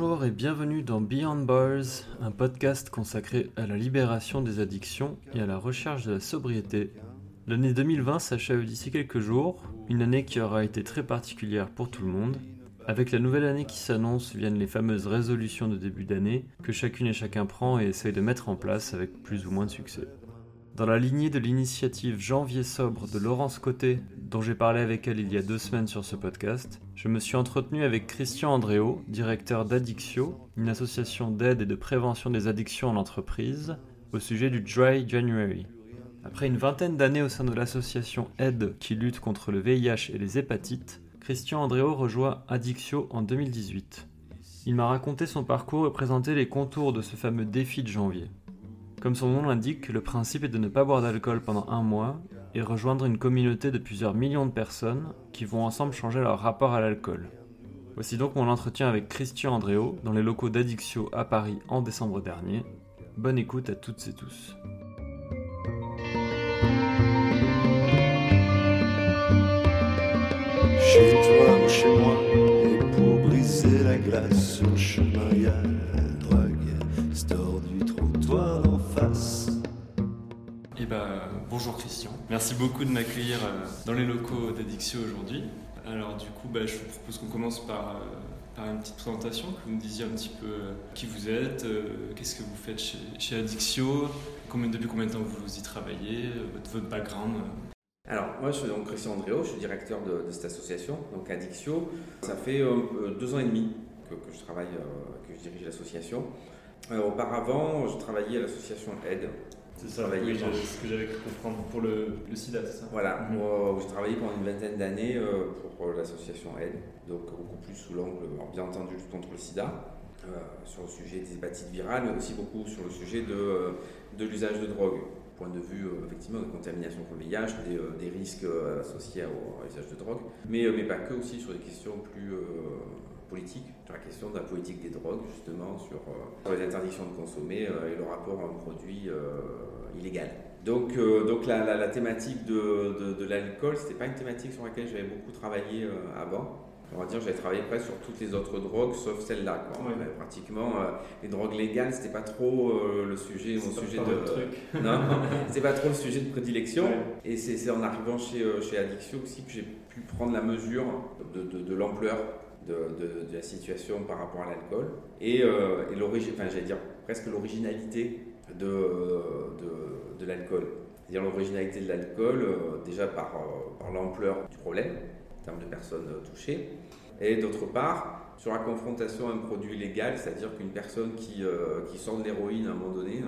Bonjour et bienvenue dans Beyond Bars, un podcast consacré à la libération des addictions et à la recherche de la sobriété. L'année 2020 s'achève d'ici quelques jours, une année qui aura été très particulière pour tout le monde. Avec la nouvelle année qui s'annonce viennent les fameuses résolutions de début d'année que chacune et chacun prend et essaye de mettre en place avec plus ou moins de succès. Dans la lignée de l'initiative Janvier sobre de Laurence Côté, dont j'ai parlé avec elle il y a deux semaines sur ce podcast, je me suis entretenu avec Christian Andréo, directeur d'Addictio, une association d'aide et de prévention des addictions en entreprise, au sujet du Dry January. Après une vingtaine d'années au sein de l'association Aide qui lutte contre le VIH et les hépatites, Christian Andréo rejoint Addictio en 2018. Il m'a raconté son parcours et présenté les contours de ce fameux défi de janvier. Comme son nom l'indique, le principe est de ne pas boire d'alcool pendant un mois et rejoindre une communauté de plusieurs millions de personnes qui vont ensemble changer leur rapport à l'alcool. Voici donc mon entretien avec Christian Andréo dans les locaux d'Addictio à Paris en décembre dernier. Bonne écoute à toutes et tous. Ben, bonjour Christian. Merci beaucoup de m'accueillir euh, dans les locaux d'Addictio aujourd'hui. Alors du coup, bah, je vous propose qu'on commence par, euh, par une petite présentation, que vous me disiez un petit peu euh, qui vous êtes, qu'est-ce que vous faites chez, chez combien, depuis combien de temps vous y travaillez, votre, background. Alors, moi, je suis donc Christian Andréo, je suis directeur de, cette association, donc Addictio. Ça fait deux ans et demi que, je travaille, que je dirige l'association. Auparavant, je travaillais à l'association Aide. C'est ça, oui, ce que j'avais cru comprendre pour le, le sida, c'est ça Voilà, Mhm. moi, j'ai travaillé pendant une vingtaine d'années euh, pour euh, l'association Aide, donc beaucoup plus sous l'angle, bien entendu, lutte contre le sida, euh, sur le sujet des hépatites virales, mais aussi beaucoup sur le sujet de, euh, de l'usage de drogue. Point de vue, euh, effectivement, de contamination pour le VIH, des, euh, des risques euh, associés au, à l'usage de drogue, mais, euh, mais pas que, aussi sur des questions plus politiques, sur la question de la politique des drogues, justement, sur, euh, sur les interdictions de consommer euh, et le rapport à un produit euh, illégal. Donc, donc la, la- la thématique de, de, de l'alcool, c'était pas une thématique sur laquelle j'avais beaucoup travaillé avant. On va dire, j'avais travaillé presque sur toutes les autres drogues, sauf celle-là. quoi. Ouais. Pratiquement, euh, les drogues légales, c'était pas trop euh, le sujet, mon sujet pas de. truc. Non, c'était pas trop le sujet de prédilection. Ouais. Et c'est en arrivant chez, chez Addictio aussi que j'ai pu prendre la mesure de, de- de l'ampleur de, la situation par rapport à l'alcool et, euh, l'origine, enfin j'allais dire presque l'originalité de, de, l'alcool. C'est-à-dire l'originalité de l'alcool euh, déjà par, euh, par l'ampleur du problème en termes de personnes touchées et d'autre part sur la confrontation à un produit légal, c'est-à-dire qu'une personne qui, euh, qui sort de l'héroïne à un moment donné,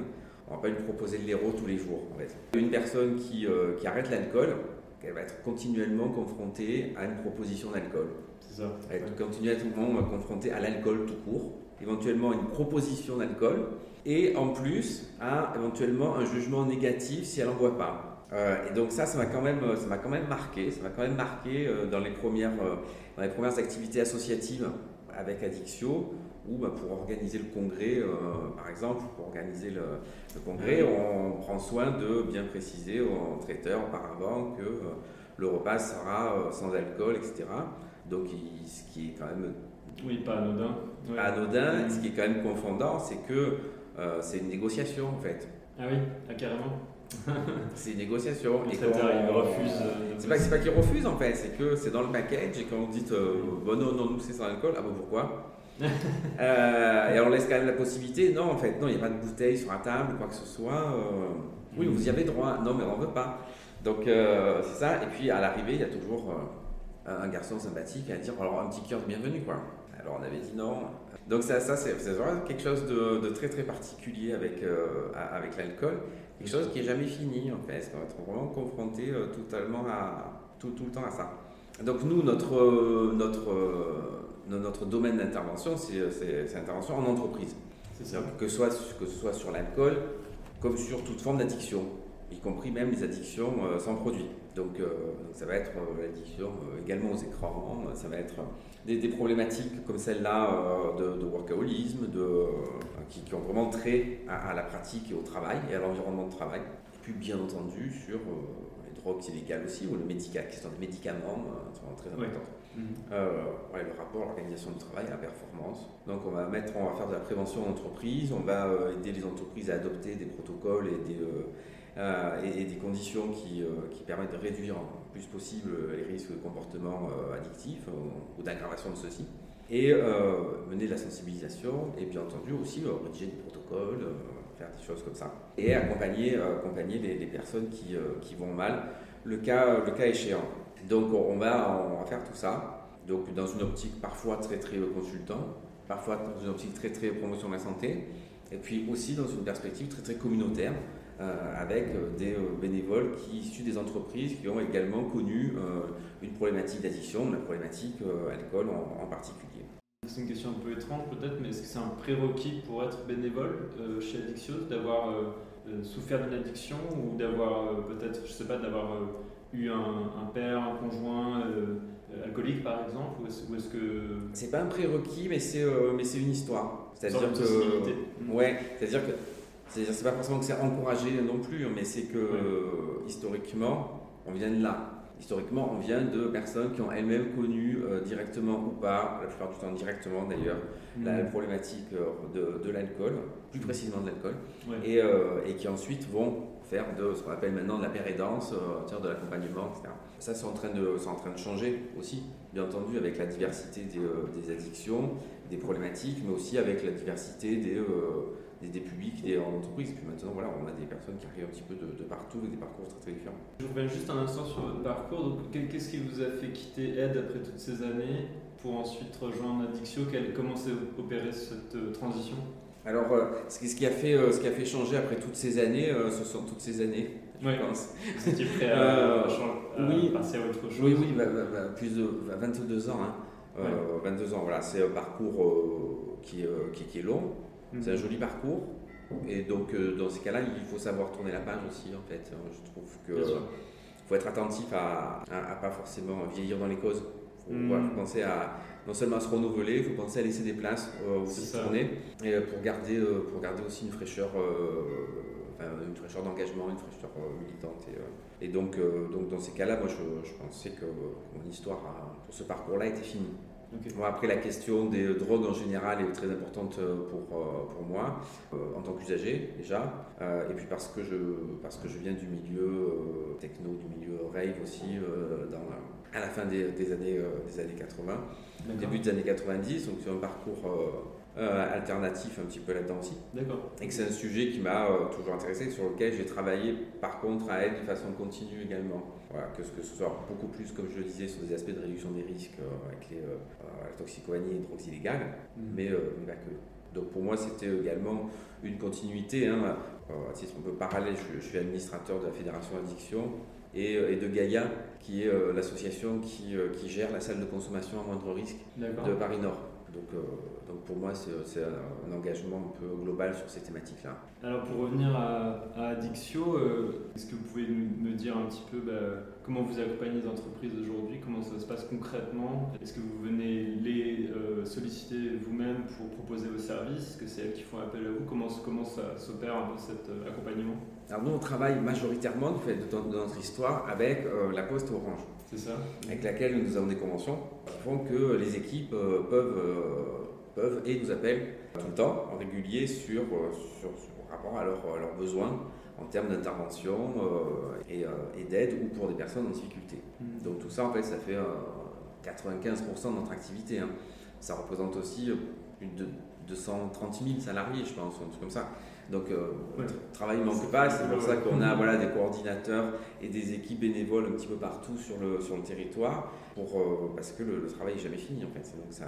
on va pas lui proposer de l'héros tous les jours. En fait. Une personne qui, qui arrête l'alcool, elle va être continuellement confrontée à une proposition d'alcool. Ça. Elle va être continuellement confrontée à l'alcool tout court, éventuellement à une proposition d'alcool, et en plus à éventuellement un jugement négatif si elle n'en boit pas. Euh, et donc ça, ça m'a quand même, ça m'a quand même marqué. Ça m'a quand même marqué euh, dans les premières, euh, dans les premières activités associatives avec Addictio, où bah, pour organiser le congrès, par exemple, pour organiser le, le congrès, on prend soin de bien préciser au traiteur auparavant que le repas sera sans alcool, etc. Donc, il- ce qui est quand même Oui, pas anodin. Ouais. anodin, Mhm. ce qui est quand même confondant, c'est que euh, c'est une négociation en fait. Ah oui, ah, carrément? C'est une négociation. Et quand- il refuse. euh, C'est pas, pas qu'ils refusent en fait, c'est que c'est dans le package et quand vous dites euh, bon non, non, nous c'est sans alcool, ah bon pourquoi? Euh, Et on laisse quand même la possibilité, non en fait, non, il n'y a pas de bouteille sur la table, quoi que ce soit. oui, vous y avez droit, non mais on veut pas. Donc c'est ça, et puis à l'arrivée, il y a toujours un garçon sympathique à dire alors un petit cœur de bienvenue quoi. Alors on avait dit non. Donc ça, ça c'est vraiment quelque chose de, de très très particulier avec, euh, avec l'alcool, quelque chose qui est jamais fini en fait, on va être vraiment confronté euh, totalement à tout, tout le temps à ça. Donc nous, notre, euh, notre, no- notre domaine d'intervention, c'est l'intervention en entreprise. Que, ce soit, que ce soit sur l'alcool, comme sur toute forme d'addiction, y compris même les addictions sans produit. Donc, euh, donc ça va être euh, l'addiction euh, également aux écrans, euh, ça va être des, des problématiques comme celle-là euh, de, de workaholisme, de, qui, qui ont vraiment trait à, à la pratique et au travail et à l'environnement de travail. Et puis bien entendu sur les drogues illégales aussi, ou le médica, la question des médicaments, sont très Ouais. importantes. Mhm. Ouais, le rapport à l'organisation du travail, à la performance. Donc on va, mettre, on va faire de la prévention en entreprise, on va aider les entreprises à adopter des protocoles et des, et, et des conditions qui, euh, permettent de réduire le plus possible les risques de comportement euh, addictifs euh, ou d'aggravation de ceux-ci. Et euh, mener de la sensibilisation et bien entendu aussi euh, rédiger des protocoles, euh, faire des choses comme ça. Et accompagner, euh, les, personnes qui, euh, vont mal, le cas, échéant. Donc on va, faire tout ça, donc dans une optique parfois très très consultant, parfois dans une optique très très promotion de la santé, et puis aussi dans une perspective très très communautaire, euh, avec euh, des euh, bénévoles qui issus des entreprises qui ont également connu euh, une problématique d'addiction, la problématique euh, alcool en, en particulier. C'est une question un peu étrange peut-être, mais est-ce que c'est un prérequis pour être bénévole euh, chez Addixios, d'avoir euh, euh, souffert d'une addiction ou d'avoir euh, peut-être, je sais pas, d'avoir euh, eu un, un père, un conjoint euh, euh, alcoolique par exemple, ou est-ce, est-ce que C'est pas un prérequis, mais c'est euh, mais c'est une histoire. C'est-à-dire que ouais, c'est-à-dire que c'est-à-dire c'est pas forcément que c'est encouragé non plus, mais c'est que Ouais. euh, historiquement, on vient de là. Historiquement, on vient de personnes qui ont elles-mêmes connu euh, directement ou pas, la plupart du temps directement d'ailleurs, la problématique euh, de, de l'alcool, plus précisément de l'alcool, Ouais. et, euh, et qui ensuite vont faire de ce qu'on appelle maintenant de la pérédance, euh, de l'accompagnement, etc. Ça, c'est en, train de- c'est en train de changer aussi, bien entendu, avec la diversité des, des addictions, des problématiques, mais aussi avec la diversité des, des, des publics, des en entreprise. Puis maintenant, voilà, on a des personnes qui arrivent un petit peu de, de partout, avec des parcours très, très différents. Je reviens juste un instant sur votre parcours. Donc, qu'est-ce qui vous a fait quitter Aide après toutes ces années pour ensuite rejoindre Addictio Comment s'est opérée cette euh, transition? Alors, euh, ce, qui, a fait, euh, ce qui a fait changer après toutes ces années, ce sont toutes ces années, je Ouais. pense. Étiez prêt à, Euh, à oui. passer à autre chose Oui, oui, bah, bah, bah, plus de bah, 22 ans. Hein. Euh, Ouais. 22 ans, voilà, c'est un parcours euh, qui, est, qui, qui est long, C'est un joli parcours. Et donc, euh, dans ces cas-là, il faut savoir tourner la page aussi, en fait. Euh, Je trouve que faut être attentif à, à, à pas forcément vieillir dans les causes. Il faut, voilà, faut penser à non seulement à se renouveler, il faut penser à laisser des places euh, aussi tourner, et euh, pour garder, euh, pour garder aussi une fraîcheur, enfin, une fraîcheur d'engagement, une fraîcheur militante. Et, et donc, donc, dans ces cas-là, moi, je, je pensais que mon histoire pour ce parcours-là était finie. Bon, après, la question des euh, drogues en général est très importante euh, pour, euh, pour moi, en tant qu'usager déjà, et puis parce que, je, parce que je viens du milieu techno, du milieu rave aussi, à la fin des, des années, des années 80, D'accord. début des années 90, donc c'est un parcours euh, alternatif un petit peu là-dedans aussi. D'accord. Et que c'est un sujet qui m'a euh, toujours intéressé, sur lequel j'ai travaillé par contre à être de façon continue également. Voilà, que, ce- que ce soit beaucoup plus, comme je le disais, sur des aspects de réduction des risques euh, avec les, la toxicomanie et les drogues illégales, Mhm. mais, mais pas que. Donc pour moi, c'était également une continuité. Hein, à titre un peu parallèle, je, je suis administrateur de la Fédération Addiction et, de Gaïa, qui est l'association qui, qui gère la salle de consommation à moindre risque de Paris Nord. Donc, euh, donc pour moi, c'est un, engagement un peu global sur ces thématiques-là. Alors pour revenir à, à euh, est-ce que vous pouvez me dire un petit peu bah, comment vous accompagnez les entreprises aujourd'hui, comment ça se passe concrètement? Est-ce que vous venez les euh, solliciter vous-même pour proposer vos services? Est-ce que c'est elles qui font appel à vous? Comment, comment ça s'opère un peu cet accompagnement? Alors nous, on travaille majoritairement, fait de notre histoire, avec la Poste Orange, ça avec laquelle nous avons des conventions qui font que les équipes euh, peuvent, euh, peuvent et nous appellent tout le temps, en régulier, sur, euh, sur, sur rapport à, leur- à leurs besoins en termes d'intervention et, et d'aide ou pour des personnes en difficulté. Donc tout ça, en fait, ça fait euh, 95% de notre activité. hein. Ça représente aussi plus de 230 000 salariés, je pense, un truc comme ça. Donc euh, Ouais. le travail ne manque pas, c'est pour ça qu'on a voilà, des coordinateurs et des équipes bénévoles un petit peu partout sur le, sur le territoire, pour, euh, parce que le, le travail n'est jamais fini en fait. Donc, ça,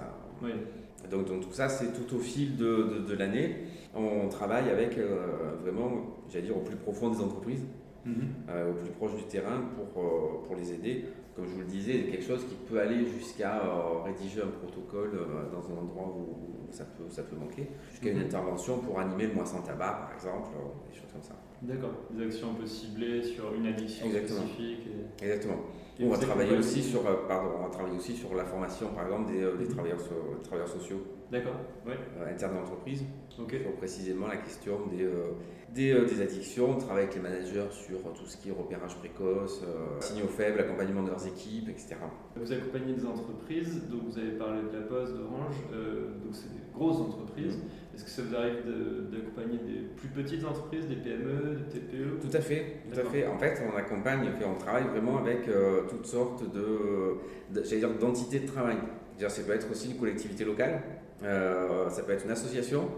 donc, donc tout ça, c'est tout au fil de, de- de l'année. On travaille avec euh, vraiment, j'allais dire, au plus profond des entreprises Mhm. euh, au plus proche du terrain pour, euh, pour les aider. Comme je vous le disais, quelque chose qui peut aller jusqu'à euh, rédiger un protocole euh, dans un endroit où, où ça, peut, ça peut manquer, jusqu'à une Mhm. intervention pour animer le mois sans tabac, par exemple, euh, des choses comme ça. D'accord. Des actions un peu ciblées sur une addiction Exactement. spécifique. et- Exactement. et on va travailler aussi sur, pardon, on va travailler aussi sur la formation, par exemple, des, des travailleurs, so- travailleurs sociaux D'accord. Euh, internes d'entreprise Ok. sur précisément la question des, euh, des, euh, des addictions. On travaille avec les managers sur tout ce qui est repérage précoce, euh, signaux faibles, accompagnement de leurs équipes, etc. Vous accompagnez des entreprises, donc vous avez parlé de la Poste, d'Orange, euh, donc c'est des grosses entreprises. Est-ce que ça vous arrive de- d'accompagner des plus petites entreprises, des PME, des TPE Tout à fait, tout à fait. En fait, on accompagne, on travaille vraiment avec euh, toutes sortes de, de- dire, d'entités de travail. Ça peut être aussi une collectivité locale, euh, ça peut être une association.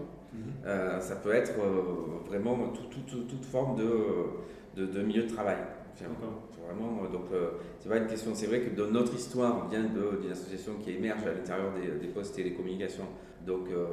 Euh, ça peut être euh, vraiment tout- tout- tout- toute forme de, de, de milieu de travail. Vraiment, euh, donc, euh, c'est pas une question. C'est vrai que dans notre histoire vient de- d'une association qui émerge à l'intérieur des, des postes télécommunications. Donc, euh,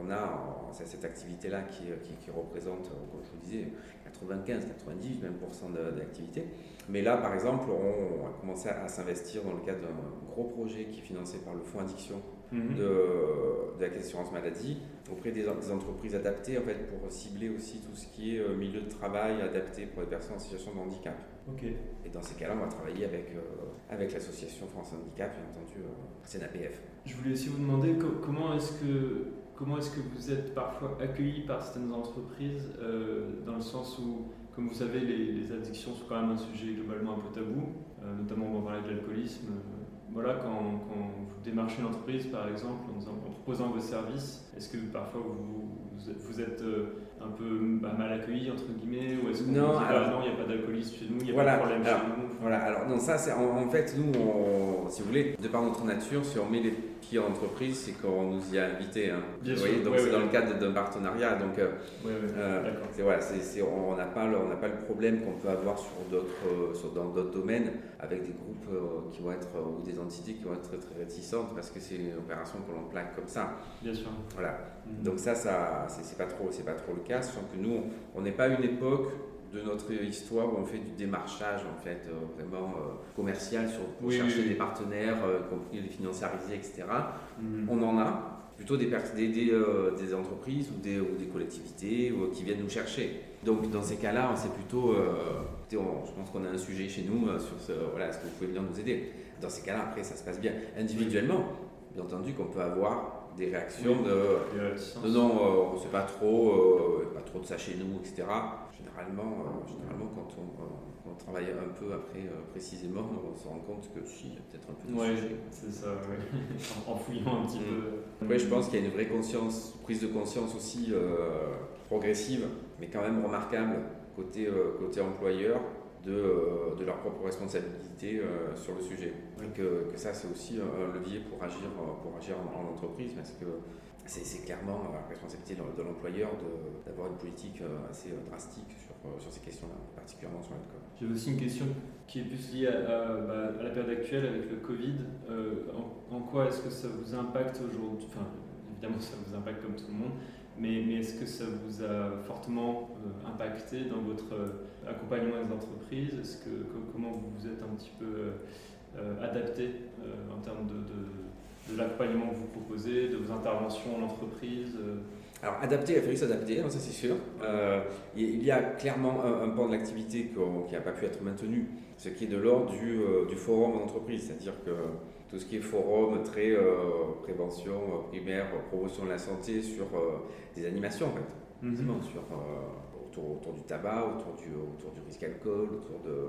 on a cette activité-là qui, qui, qui représente, comme je vous disais, 95, 90 même cent de- d'activité. Mais là, par exemple, on a commencé à, à s'investir dans le cadre d'un gros projet qui est financé par le Fonds Addiction Mhm. de, de la caisse d'assurance maladie auprès des, des entreprises adaptées en fait, pour cibler aussi tout ce qui est euh, milieu de travail adapté pour les personnes en situation de handicap. Ok. Et dans ces cas-là, on va travailler avec, euh, avec l'association France Handicap, bien entendu, euh, CNAPF. Je voulais aussi vous demander co- comment est-ce que comment est-ce que vous êtes parfois accueilli par certaines entreprises euh, dans le sens où, comme vous savez, les, les addictions sont quand même un sujet globalement un peu tabou, euh, notamment on parler de l'alcoolisme. Voilà, quand, quand vous démarchez une entreprise, par exemple, en, disant- en proposant vos services, est-ce que parfois vous, vous êtes, vous êtes, euh, un peu bah, mal accueilli, entre guillemets, ou est-ce qu'on Non, vous dit, alors- ah, non, il n'y a pas d'alcoolisme chez nous, il n'y a Voilà, pas de problème alors, chez nous. Voilà, alors non, ça c'est en, en fait, nous, on- si vous voulez, de par notre nature, si on met les en entreprise, c'est qu'on nous y a invités. Hein. Bien vous sûr, voyez, donc c'est dans le cadre d'un partenariat. Donc, euh, Euh, c'est voilà, c'est, c'est- on n'a pas, le- on n'a pas le problème qu'on peut avoir sur d'autres, euh, sur, dans d'autres domaines avec des groupes euh, qui vont être ou des entités qui vont être très, très réticentes parce que c'est une opération que l'on plaque comme ça. Bien sûr. Voilà. Mhm. Donc ça, ça c'est, c'est pas trop, c'est pas trop le cas. Sachant que nous, on n'est pas une époque de notre histoire où on fait du démarchage en fait euh, vraiment euh, commercial sur pour Oui, chercher oui, des partenaires, euh, compris les financiarisés, etc. Mhm. On en a plutôt des, des, des, des entreprises ou des, ou des collectivités ou, qui viennent nous chercher. Donc dans ces cas-là, c'est plutôt, on- je pense qu'on a un sujet chez nous sur ce, voilà, est-ce que vous pouvez venir nous aider? Dans ces cas-là, après, ça se passe bien. Individuellement, bien entendu qu'on peut avoir des réactions de non, euh, on sait pas trop, euh, pas trop de ça chez nous, etc. Généralement, euh, généralement quand on, euh, quand on travaille un peu après précisément, on se rend compte que si, il y a peut-être un peu de Ouais, c'est ça, ouais. en en fouillant un petit Mm. peu. Après, je pense qu'il y a une vraie conscience, prise de conscience aussi progressive, mais quand même remarquable côté, côté employeur de, euh, de leur propre responsabilité euh, sur le sujet. Et que, que ça, c'est aussi un levier pour agir, euh, pour agir en, en entreprise, parce que c'est clairement la responsabilité de, l'employeur d'avoir une politique assez drastique sur, sur ces questions-là, particulièrement sur l'alcool. J'ai aussi une question qui est plus liée à, bah, la période actuelle avec le Covid. En, en quoi est-ce que ça vous impacte aujourd'hui? Enfin, évidemment, ça vous impacte comme tout le monde, mais, est-ce que ça vous a fortement euh, impacté dans votre euh, accompagnement des entreprises? Comment vous vous êtes un petit peu euh, adapté en termes de, l'accompagnement que vous proposez, de vos interventions en entreprise Alors, adapter, il a fallu s'adapter, hein, ça c'est sûr. Il y a clairement un, un pan de l'activité qui n'a pas pu être maintenu, ce qui est de l'ordre du, du forum en entreprise, c'est-à-dire que tout ce qui est forum très euh, prévention euh, primaire, euh, promotion de la santé sur des animations en fait, Effectivement, sur, autour, autour du tabac, autour du, autour du risque alcool, autour de,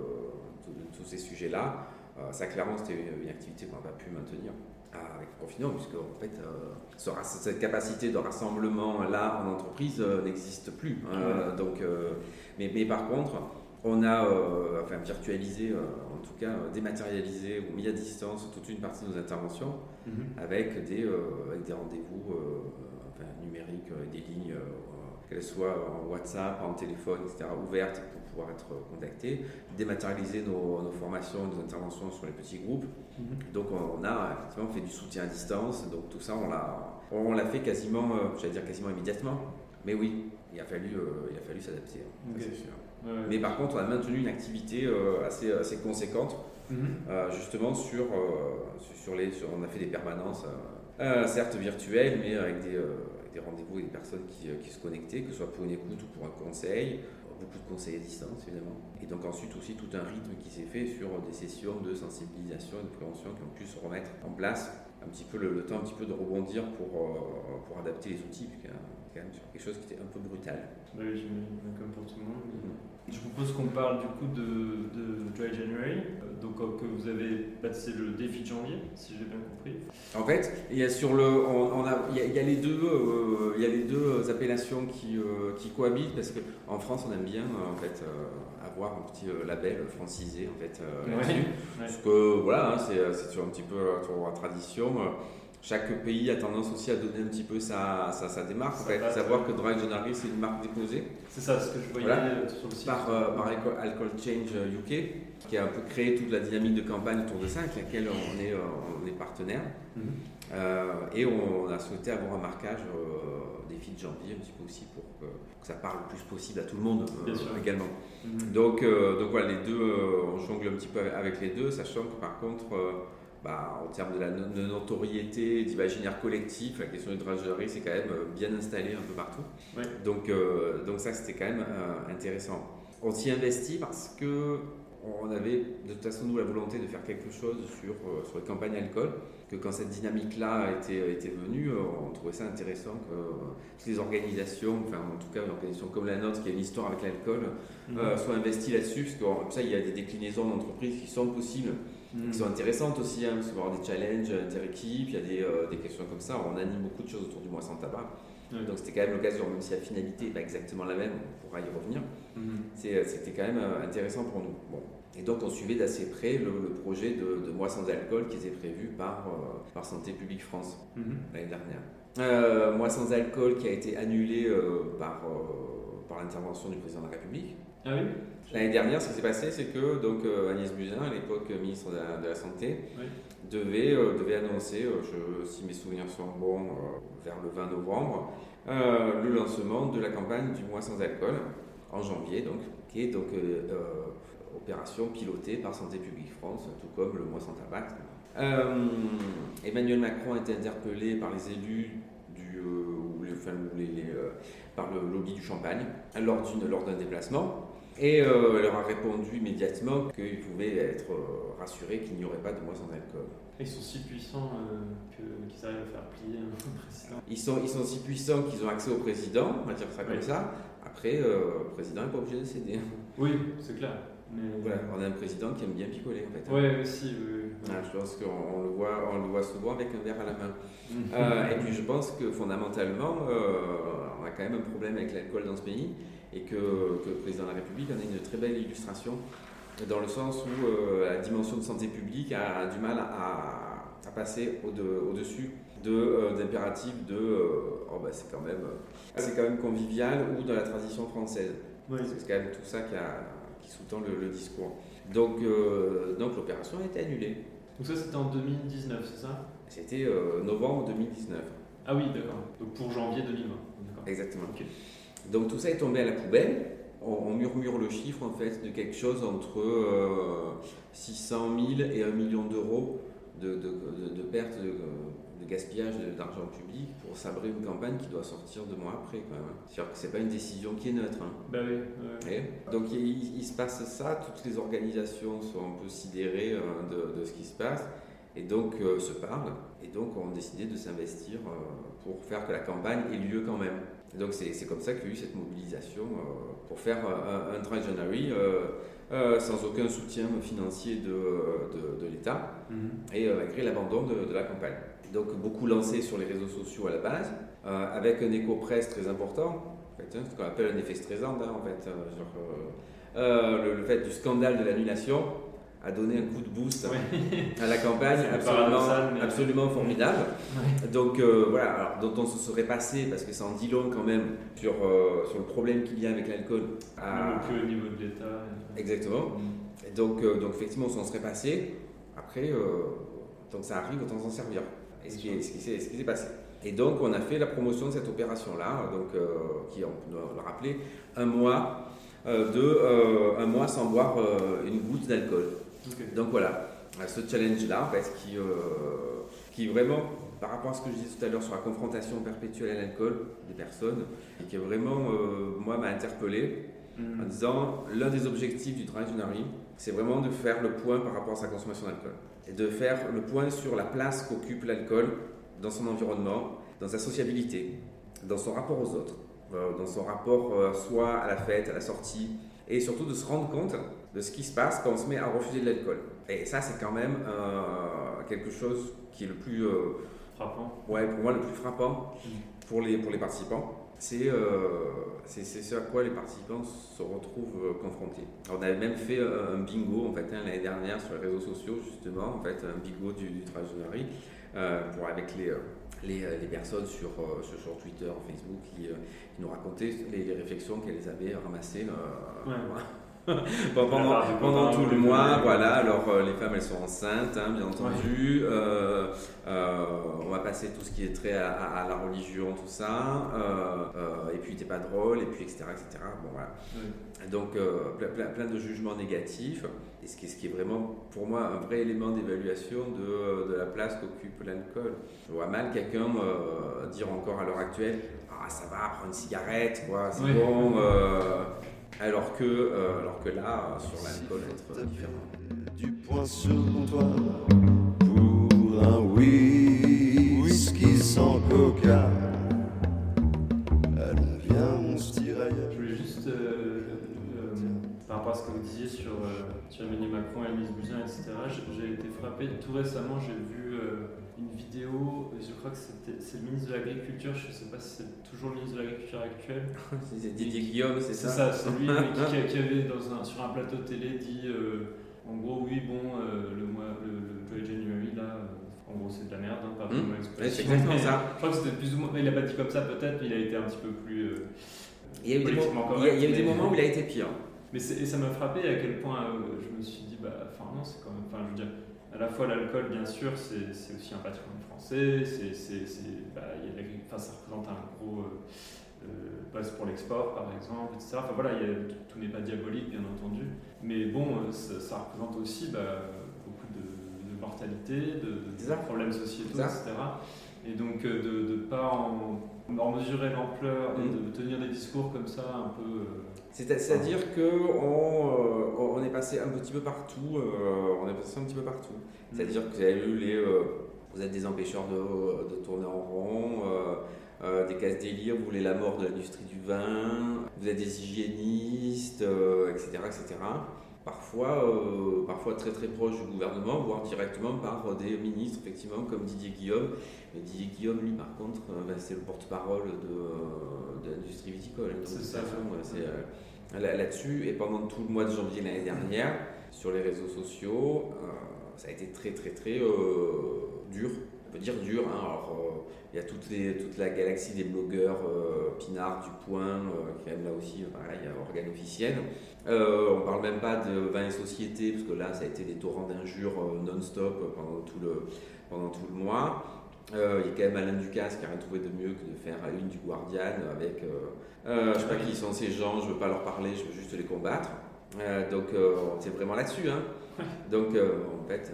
tous ces sujets-là. Ça, clairement, c'était une activité qu'on n'a pas pu maintenir avec le confinement, puisque en fait, euh, cette capacité de rassemblement-là en entreprise euh, n'existe plus. hein. Donc, euh, mais, mais par contre, on a euh, enfin, virtualisé, euh, en tout cas euh, dématérialisé ou mis à distance toute une partie de nos interventions Mhm. avec des, euh, avec des rendez-vous enfin, numériques, des lignes, qu'elles soient en WhatsApp, en téléphone, etc., ouvertes pour pouvoir être contactées, dématérialiser nos, nos formations, nos interventions sur les petits groupes. Mhm. Donc on a effectivement fait du soutien à distance, donc tout ça on l'a, on l'a fait quasiment, euh, j'allais dire quasiment immédiatement, mais oui, il a fallu, euh, il a fallu s'adapter, hein, ça, Ok. c'est sûr. Ouais. Mais par contre, on a maintenu une activité euh, assez, assez conséquente Mhm. euh, justement sur, euh, sur- sur les, sur- on a fait des permanences, certes virtuelles, mais avec des, avec des rendez-vous et des personnes qui, qui se connectaient, que ce soit pour une écoute ou pour un conseil, beaucoup de conseils à distance évidemment. Et donc ensuite aussi tout un rythme qui s'est fait sur des sessions de sensibilisation et de prévention qui ont pu se remettre en place, un petit peu le, le temps un petit peu de rebondir pour, euh, pour adapter les outils, puisque euh, quand même sur quelque chose qui était un peu brutal. Bah oui, j'imagine, comme pour tout le monde. Je propose qu'on parle du coup de, de Dry January, euh, donc euh, que vous avez baptisé le défi de janvier, si j'ai bien compris. En fait, il y a sur le, on, a, il y a, il y a les deux, euh, il y a les deux appellations qui, euh, qui cohabitent parce que en France, on aime bien en fait euh, avoir un petit label francisé en fait là-dessus. Ouais. Parce que voilà, hein, c'est toujours un petit peu la tradition. Euh, Chaque pays a tendance aussi à donner un petit peu sa, sa, sa démarque. En fait, savoir que Dry January, c'est une marque déposée. C'est ça, ce que je voyais Voilà. euh, sur le site. par, euh, par Alco- Alcohol Change UK, qui a un peu créé toute la dynamique de campagne autour de ça, avec laquelle on est, euh, on est partenaire. Mhm. Euh, et on a souhaité avoir un marquage euh, des filles de janvier, un petit peu aussi pour que, que ça parle le plus possible à tout le monde euh, également. Mhm. Donc, euh, donc voilà, les deux, euh, on jongle un petit peu avec les deux, sachant que par contre, euh, bah, en termes de la no- de notoriété, d'imaginaire collectif, la question du dragerie, c'est quand même euh, bien installé un peu partout. Ouais. Donc, euh, donc ça, c'était quand même euh, intéressant. On s'y investit parce que on avait de toute façon nous la volonté de faire quelque chose sur, euh, sur les campagnes alcool, que quand cette dynamique-là était, était venue, on trouvait ça intéressant que toutes les organisations, enfin en tout cas une organisation comme la nôtre qui a une histoire avec l'alcool, Mhm. soient investies là-dessus, parce que ça il y a des déclinaisons d'entreprises qui sont possibles, Mhm. qui sont intéressantes aussi, hein, parce qu'il va y avoir des challenges inter-équipes, il y a des, euh, des questions comme ça, on anime beaucoup de choses autour du mois sans tabac, donc c'était quand même l'occasion, même si la finalité n'est pas exactement la même, on pourra y revenir, c'est- euh, c'était quand même euh, intéressant pour nous. Bon. Et donc on suivait d'assez près le, le projet de, de mois sans alcool qui était prévu par, euh, par Santé publique France Mhm. l'année dernière. Euh, mois sans alcool qui a été annulé euh, par, euh, par l'intervention du président de la République. Ah oui L'année dernière, ce qui s'est passé, c'est que donc, euh, Agnès Buzyn, à l'époque euh, ministre de la, de la Santé, Oui. devait, euh, devait annoncer, je- si mes souvenirs sont bons, euh, vers le 20 novembre, euh, le lancement de la campagne du mois sans alcool, en janvier, donc, qui est donc opération pilotée par Santé publique France, tout comme le mois sans tabac. Emmanuel Macron a été interpellé par les élus du, ou les- enfin, les- les, par le lobby du champagne lors d'un déplacement. Et euh, elle leur a répondu immédiatement qu'ils pouvaient être euh, rassurés qu'il n'y aurait pas de mois sans alcool. Ils sont si puissants euh, qu'ils arrivent à faire plier un président. Ils sont, ils sont si puissants qu'ils ont accès au président, on va dire ça comme Oui. ça. Après, euh, le président n'est pas obligé de céder. Oui, c'est clair. Mais... Voilà, on a un président qui aime bien picoler en fait. Ouais, aussi, oui. oui. Ah, je pense qu'on on le, voit, on le voit souvent avec un verre à la main. Euh, et puis je pense que fondamentalement, on a quand même un problème avec l'alcool dans ce pays et que, que le président de la République en a une très belle illustration dans le sens où euh, la dimension de santé publique a, a du mal à, à passer au-de- au-dessus de, euh, d'impératifs de euh, oh, bah, c'est quand, même, c'est quand même convivial ou dans la tradition française. Oui. C'est quand même tout ça qui, a- qui sous-tend le, le discours. Donc, euh, donc l'opération a été annulée. Donc ça, c'était en 2019, c'est ça? C'était novembre 2019. Ah oui, d'accord. Donc pour janvier 2020. D'accord. Exactement. Ok. Donc tout ça est tombé à la poubelle. On, on murmure le chiffre en fait de quelque chose entre euh, 600 000 et 1 million d'euros de, de, de- de pertes, de, gaspillage d'argent public pour sabrer une campagne qui doit sortir deux mois après. C'est-à-dire que c'est pas une décision qui est neutre. hein. Oui. ouais. Ouais. Donc il, il se passe ça, toutes les organisations sont un peu sidérées euh, de, de ce qui se passe et donc euh, se parlent et donc ont décidé de s'investir euh, pour faire que la campagne ait lieu quand même. Et donc c'est comme ça qu'il y a eu cette mobilisation euh, pour faire euh, un, un Dry January euh, sans aucun soutien financier de, de- de l'État Mhm. et malgré l'abandon de, de la campagne. Donc beaucoup lancé sur les réseaux sociaux à la base, avec un éco-presse très important, en fait, hein, ce qu'on appelle un effet stressant, hein, en fait. genre, euh, le, le fait du scandale de l'annulation a donné un coup de boost Ouais. à la campagne absolument, paradoxal, mais- absolument formidable. Donc euh, voilà, alors, dont on se serait passé, parce que ça en dit long quand même, sur, euh, sur le problème qu'il y a avec l'alcool. à- au niveau de l'État. Exactement. Et donc, euh, donc effectivement, on s'en serait passé. Après, donc ça arrive, autant s'en servir. Et ce qui, s'est ce passé. Et donc, on a fait la promotion de cette opération-là, donc, qui, on peut le rappeler, un mois, de, un mois sans boire une goutte d'alcool. Donc voilà, ce challenge-là, en fait, qui, euh, qui vraiment, par rapport à ce que je disais tout à l'heure sur la confrontation perpétuelle à l'alcool des personnes, et qui vraiment, euh, moi, m'a interpellé en Mhm. disant l'un des objectifs du travail Junari, c'est vraiment de faire le point par rapport à sa consommation d'alcool. Et de faire le point sur la place qu'occupe l'alcool dans son environnement, dans sa sociabilité. dans son rapport aux autres, euh, dans son rapport soit à la fête, à la sortie, et surtout de se rendre compte de ce qui se passe quand on se met à refuser de l'alcool. Et ça, c'est quand même euh, quelque chose qui est le plus, euh, Frappant. ouais, pour moi, le plus frappant pour les, pour les participants. C'est euh, ce à quoi les participants se retrouvent euh, confrontés. Alors, on avait même fait un bingo en fait hein, l'année dernière sur les réseaux sociaux justement, en fait un bingo du, du pour avec les, les, les personnes sur, euh, sur, sur Twitter, Facebook qui, euh, qui nous racontaient les, les réflexions qu'elles avaient ramassées euh, Ouais. pendant, pendant tout le mois. Voilà, alors euh, les femmes elles sont enceintes, hein, bien entendu. Euh, euh, on va passer tout ce qui est trait à, à- à la religion, tout ça. Euh, euh, et puis t'es pas drôle, et puis etc. etc. Bon, voilà. Ouais. Donc euh, plein, de jugements négatifs. Et ce qui, est- ce qui est vraiment pour moi un vrai élément d'évaluation de, de la place qu'occupe l'alcool. Je vois mal quelqu'un euh, dire encore à l'heure actuelle Ah, ça va, prends une cigarette, quoi, c'est Oui. bon. Alors, que, euh, alors que là, sur l'alcool, être différent. Du poing sur le comptoir pour un whisky sans coca. Allons, viens, on se tire Je voulais juste, euh, euh, par rapport à ce que vous disiez sur, euh, sur Emmanuel Macron, Elise Buzyn, etc., j'ai j'ai été frappé. Tout récemment, j'ai vu euh, une vidéo, je crois que c'était- c'est le ministre de l'Agriculture, je ne sais pas si c'est toujours le ministre de l'Agriculture actuel. C'est Didier Guillaume, c'est C'est ça ça, c'est lui mais qui, avait dans un, sur un plateau télé dit euh, en gros, oui, bon, euh, le, mois, le, le January, là, euh, en gros, c'est de la merde, hein, pardon Mmh. mon Ouais, c'est exactement Mais ça. Je crois que c'était plus ou moins. Il a pas dit comme ça, peut-être, mais il a été un petit peu plus. Il y a eu des, il y a- il y a eu des mais- moments où il a été pire. Mais et ça m'a frappé à quel point je me suis dit, bah, enfin non, c'est quand même, enfin je veux dire, à la fois l'alcool, bien sûr, c'est aussi un patrimoine français, c'est, bah, enfin, ça représente un gros euh, euh, poste pour l'export, par exemple, etc. Enfin voilà, il y a- tout, n'est pas diabolique, bien entendu, mais bon, euh, ça, ça représente aussi bah, beaucoup de, de mortalité, de, de problèmes sociétaux, etc. Et donc euh, de ne pas en, en mesurer l'ampleur et Mm. de tenir des discours comme ça un peu... euh, C'est- C'est-à-dire que on, euh, on est passé un petit peu partout. on est passé un petit peu partout. C'est-à-dire que vous avez eu les, vous êtes des empêcheurs de, de tourner en rond, euh, des casse délire, vous voulez la mort de l'industrie du vin, vous êtes des hygiénistes, euh, etc., etc. Parfois, euh, parfois très très proche du gouvernement, voire directement par des ministres, effectivement, comme Didier Guillaume. Mais Didier Guillaume, lui, par contre, euh, ben, c'est le porte-parole de, euh, de l'industrie viticole. Donc, C'est de ça. toute façon, ouais, euh, là-dessus. Et pendant tout le mois de janvier l'année dernière, sur les réseaux sociaux, euh, ça a été très très très euh, dur. On peut dire dur. hein. Alors, euh, il y a toutes les, toute la galaxie des blogueurs, euh, Pinard, Dupoint, euh, qui aiment là aussi, pareil, organe officiel. Euh, on parle même pas de vin et société, parce que là, ça a été des torrents d'injures non-stop pendant tout le, pendant tout le mois. Il y a quand même Alain Ducasse qui a rien trouvé de mieux que de faire la une du Guardian avec. Je sais pas qui sont ces gens, je veux pas leur parler, je veux juste les combattre. Donc c'est vraiment là-dessus. Hein. Donc en fait,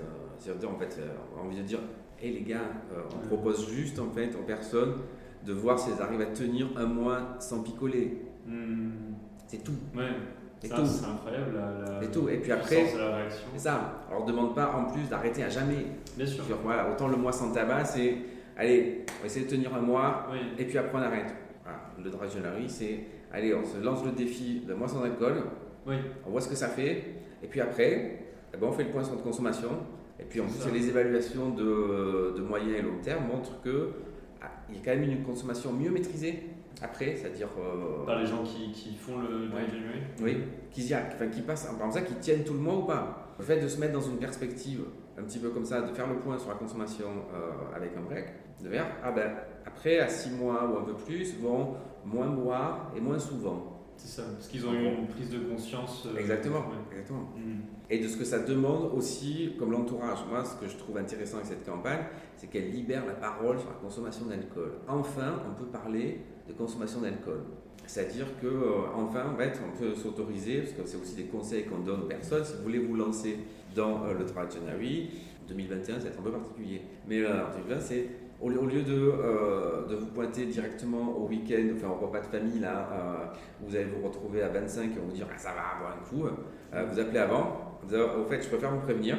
en fait on a envie de dire, hé les gars, euh, on Ouais. propose juste en fait aux personnes de voir si elles arrivent à tenir un mois sans picoler. hmm, C'est tout. Ouais, C'est tout. c'est incroyable la, la C'est tout. Et puis après, puissance de la réaction. c'est ça. Alors demande pas en plus d'arrêter à jamais. Bien sûr. Voilà, autant le mois sans tabac, c'est allez, on va essayer de tenir un mois, Oui. et puis après on arrête. Voilà. Le Dry January, c'est allez, on se lance le défi de mois sans alcool, Oui. on voit ce que ça fait, et puis après, eh ben, on fait le point sur notre consommation, et puis en plus ça. les évaluations de, de moyen et long terme montrent que ah, il y a quand même une consommation mieux maîtrisée après, c'est-à-dire euh, Par les gens qui, qui font le Ouais. Oui, qui, y a- enfin, qui passent, par exemple ça, qui tiennent tout le mois ou pas. Le fait de se mettre dans une perspective un petit peu comme ça, de faire le point sur la consommation euh, avec un break, de faire, ah ben, après, à 6 mois ou un peu plus, vont moins boire et moins souvent. C'est ça, parce qu'ils ont eu une prise de conscience. euh, Exactement, ouais. exactement. Hmm. Et de ce que ça demande aussi comme l'entourage. Moi, ce que je trouve intéressant avec cette campagne, c'est qu'elle libère la parole sur la consommation d'alcool. Enfin, on peut parler de consommation d'alcool. C'est-à-dire que euh, enfin, en fait, on peut s'autoriser, parce que c'est aussi des conseils qu'on donne aux personnes, si vous voulez vous lancer dans euh, le Dry January, 2021, ça va être un peu particulier. Mais euh, en 2020, c'est au lieu, de, euh, de vous pointer directement au week-end, enfin au repas de famille, là, euh, vous allez vous retrouver à 25 et on vous dire ah, ça va, boire un coup, euh, vous appelez avant, vous dites, au fait, je préfère vous prévenir.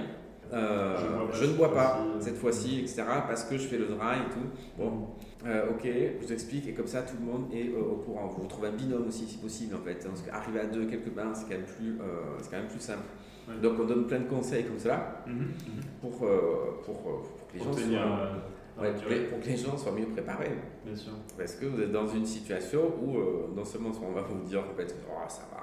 Je bois pas je ne bois pas cette fois-ci, etc. Parce que je fais le dry et tout. Bon, ok, je vous explique, et comme ça tout le monde est au courant. Vous retrouvez un binôme aussi si possible en fait. Parce qu'arriver à deux quelque part, c'est quand, même plus, quand même plus simple. Ouais. Donc on donne plein de conseils comme cela Mhm, mhm. pour, pour, pour que les gens soient, ouais, pour, durée, les- pour que les gens soient mieux préparés. bien sûr. Parce que vous êtes dans une situation où euh, non seulement on va vous dire en fait, oh, ça va,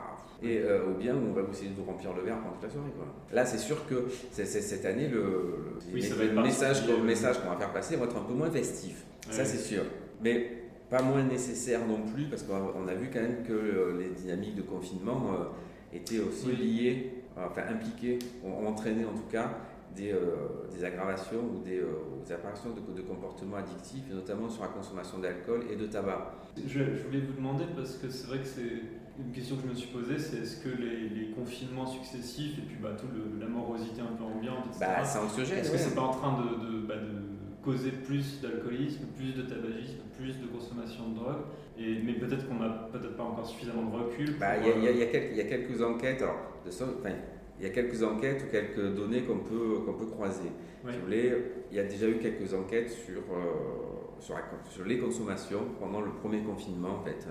et euh, ou bien on va vous essayer de vous remplir le verre pendant toute la soirée. Quoi. Là, c'est sûr que cette année, le, Oui, message qu'on va faire passer va être un peu moins festif. Ça, c'est sûr. Mais pas moins nécessaire non plus, parce qu'on on a vu quand même que euh, les dynamiques de confinement euh, étaient aussi Oui. liées, enfin impliquées, ont entraîné en tout cas des, euh, des aggravations ou des, euh, des apparitions de, de comportements addictifs, et notamment sur la consommation d'alcool et de tabac. Je, je voulais vous demander, parce que c'est vrai que c'est une question que je me suis posée, c'est est-ce que les, les confinements successifs et puis bah, toute le- la morosité un peu ambiante, etc., Bah, c'est anxiogène. est-ce que c'est pas en train de, de, bah, de causer plus d'alcoolisme, plus de tabagisme, plus de consommation de drogue et, Mais peut-être qu'on n'a peut-être pas encore suffisamment de recul. Bah, Il y, a- il y y a quelques- il y a quelques enquêtes, alors, de enfin, il y a quelques enquêtes ou quelques données qu'on peut, qu'on peut croiser. Si vous voulez, il y a déjà eu quelques enquêtes sur, euh, sur, la- sur les consommations pendant le premier confinement, en fait.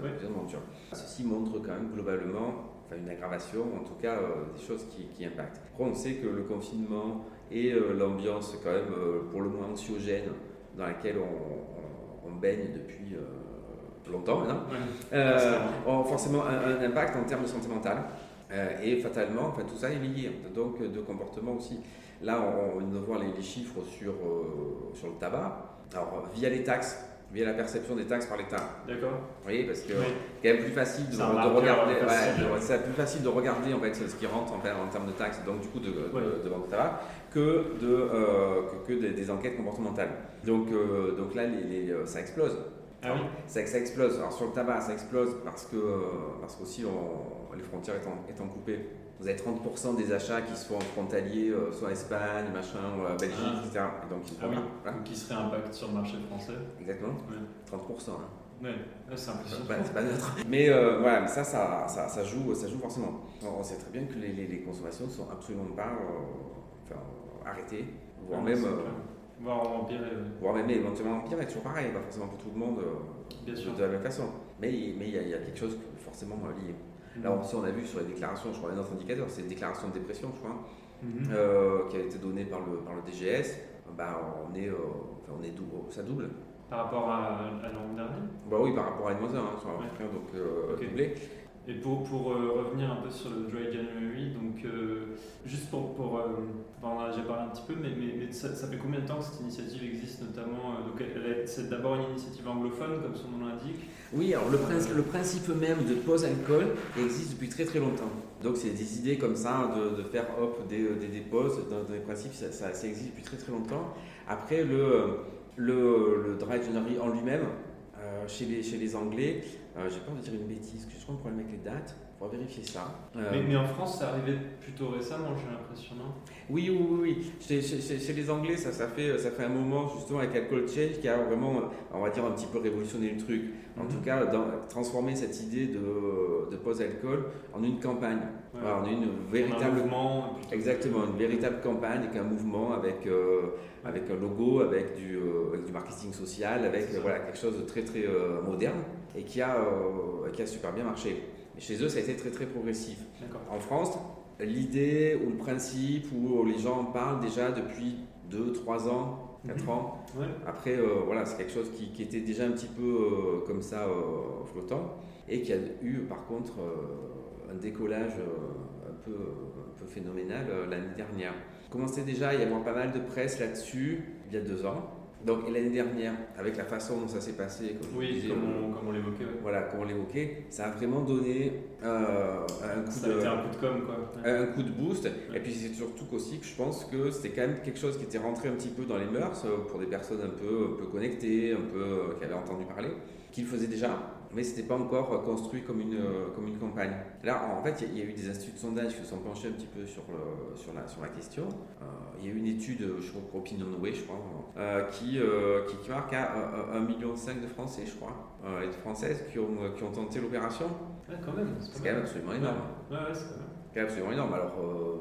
Ceci montre quand même globalement enfin, une aggravation, en tout cas euh, des choses qui, qui impactent. Après, on sait que le confinement et euh, l'ambiance quand même pour le moins anxiogène dans laquelle on, on- on baigne depuis longtemps maintenant, ont forcément un, un impact en termes de santé mentale. Euh, et fatalement, enfin, tout ça est lié. Donc, de comportement aussi. Là, on, on voir les, les chiffres sur, euh, sur le tabac. Alors, via les taxes, via la perception des taxes par l'État. D'accord Vous voyez, parce que Oui. c'est quand même plus facile de, regarder. ouais, c'est plus facile de regarder en fait ce qui rentre en, fait, en termes de taxes, donc du coup de, de, vente de tabac, que, de, euh, que, que des, des enquêtes comportementales. Donc, euh, donc là, les, les, euh, ça explose. Ah oui Ça, ça explose. Alors sur le tabac, ça explose parce que euh, parce qu'aussi on- les frontières étant, étant coupées. Vous avez 30% des achats qui se font frontaliers, euh, soit Espagne, machin, ou euh, Belgique, Ah. etc. Et donc ils Ah oui, Voilà. donc qui serait impact sur le marché français. Exactement. Ouais. 30%. hein. Ouais, Ouais, c'est impressionnant. Bah, c'est pas neutre. Mais euh, voilà, mais ça, ça, ça, ça joue, ça joue forcément. On sait très bien que les, les, les consommations ne sont absolument pas euh, enfin, arrêtées, voire Ouais, même, c'est. Voire empirer, voire même éventuellement empirées. Toujours pareil, pas forcément pour tout le monde bien sûr. de la même façon. Mais mais il y, a- y a quelque chose forcément lié. Là aussi, on a vu sur les déclarations, je crois, un autre indicateur, c'est les déclarations de dépression, je crois, Mhm. euh, qui a été donnée par le, par le DGS. Bah, on est, euh, enfin, on est dou- ça double. Par rapport à, à l'an dernier? Bah oui, par rapport à une hein, sur la Ouais. Donc euh, doublé. Et pour, pour euh, revenir un peu sur le Dry January, donc euh, juste pour. pour euh, parlé un petit peu, mais, mais, ça, fait combien de temps que cette initiative existe notamment euh, donc C'est d'abord une initiative anglophone, comme son nom l'indique. Oui, alors le, principe, même de pause alcool existe depuis très très longtemps. Donc c'est des idées comme ça de, de faire hop des, des, des pauses, dans, dans les principes ça, ça- ça existe depuis très très longtemps. Après le, le, le dry January en lui-même, chez, les, chez les Anglais, euh, j'ai peur de dire une bêtise, que je crois un problème avec les dates, vérifier ça. Euh, Mais, mais en France, c'est arrivé plutôt récemment, j'ai l'impression, non? Oui, oui, oui. Chez, chez- chez- chez les Anglais, ça, ça, fait, ça fait un moment justement avec Alcohol Change qui a vraiment, on va dire, un petit peu révolutionné le truc. En Mhm. tout cas, dans- transformer cette idée de, de pause alcool en une campagne, Ouais. En une Un véritable. mouvement, plutôt- Exactement, une véritable campagne avec un mouvement, avec, euh, avec un logo, avec du, euh, avec du marketing social, avec ça. voilà, quelque chose de très très euh, moderne et qui a, qui a super bien marché. Mais chez eux, ça a été très très progressif. En France, l'idée ou le principe où les gens en parlent déjà depuis 2, 3 ans, 4 Mhm. ans. Ouais. Après, euh, voilà, c'est quelque chose qui, qui était déjà un petit peu euh, comme ça euh, flottant et qui a eu par contre euh, un décollage euh, un, peu, un peu phénoménal euh, l'année dernière. Il commençait déjà à y avoir pas mal de presse là-dessus il y a deux ans. Donc l'année dernière, avec la façon dont ça s'est passé, comme Oui, disais, comme on, comme on l'évoquait. ouais. voilà, comme on l'évoquait, ça a vraiment donné euh, un coup Ça a de été un coup de com, quoi. Un coup de boost. Et puis c'est surtout qu'aussi que je pense que c'était quand même quelque chose qui était rentré un petit peu dans les mœurs euh, pour des personnes un peu, un peu connectées, un peu euh, qui avaient entendu parler, qu'ils faisaient déjà, mais c'était pas encore euh, construit comme une, euh, comme une campagne. Là, en fait, il y, a- eu des instituts de sondage qui se sont penchés un petit peu sur, le, sur, la, sur la question. Euh, il y a eu une étude, je crois, pour Opinionway, je crois, qui, qui, qui marque à 1,5 million de Français, je crois, et de Françaises qui ont, qui ont tenté l'opération. Ouais, quand même. C'est quand même absolument énorme. Ouais, ouais, c'est mal. C'est absolument énorme. Alors, euh,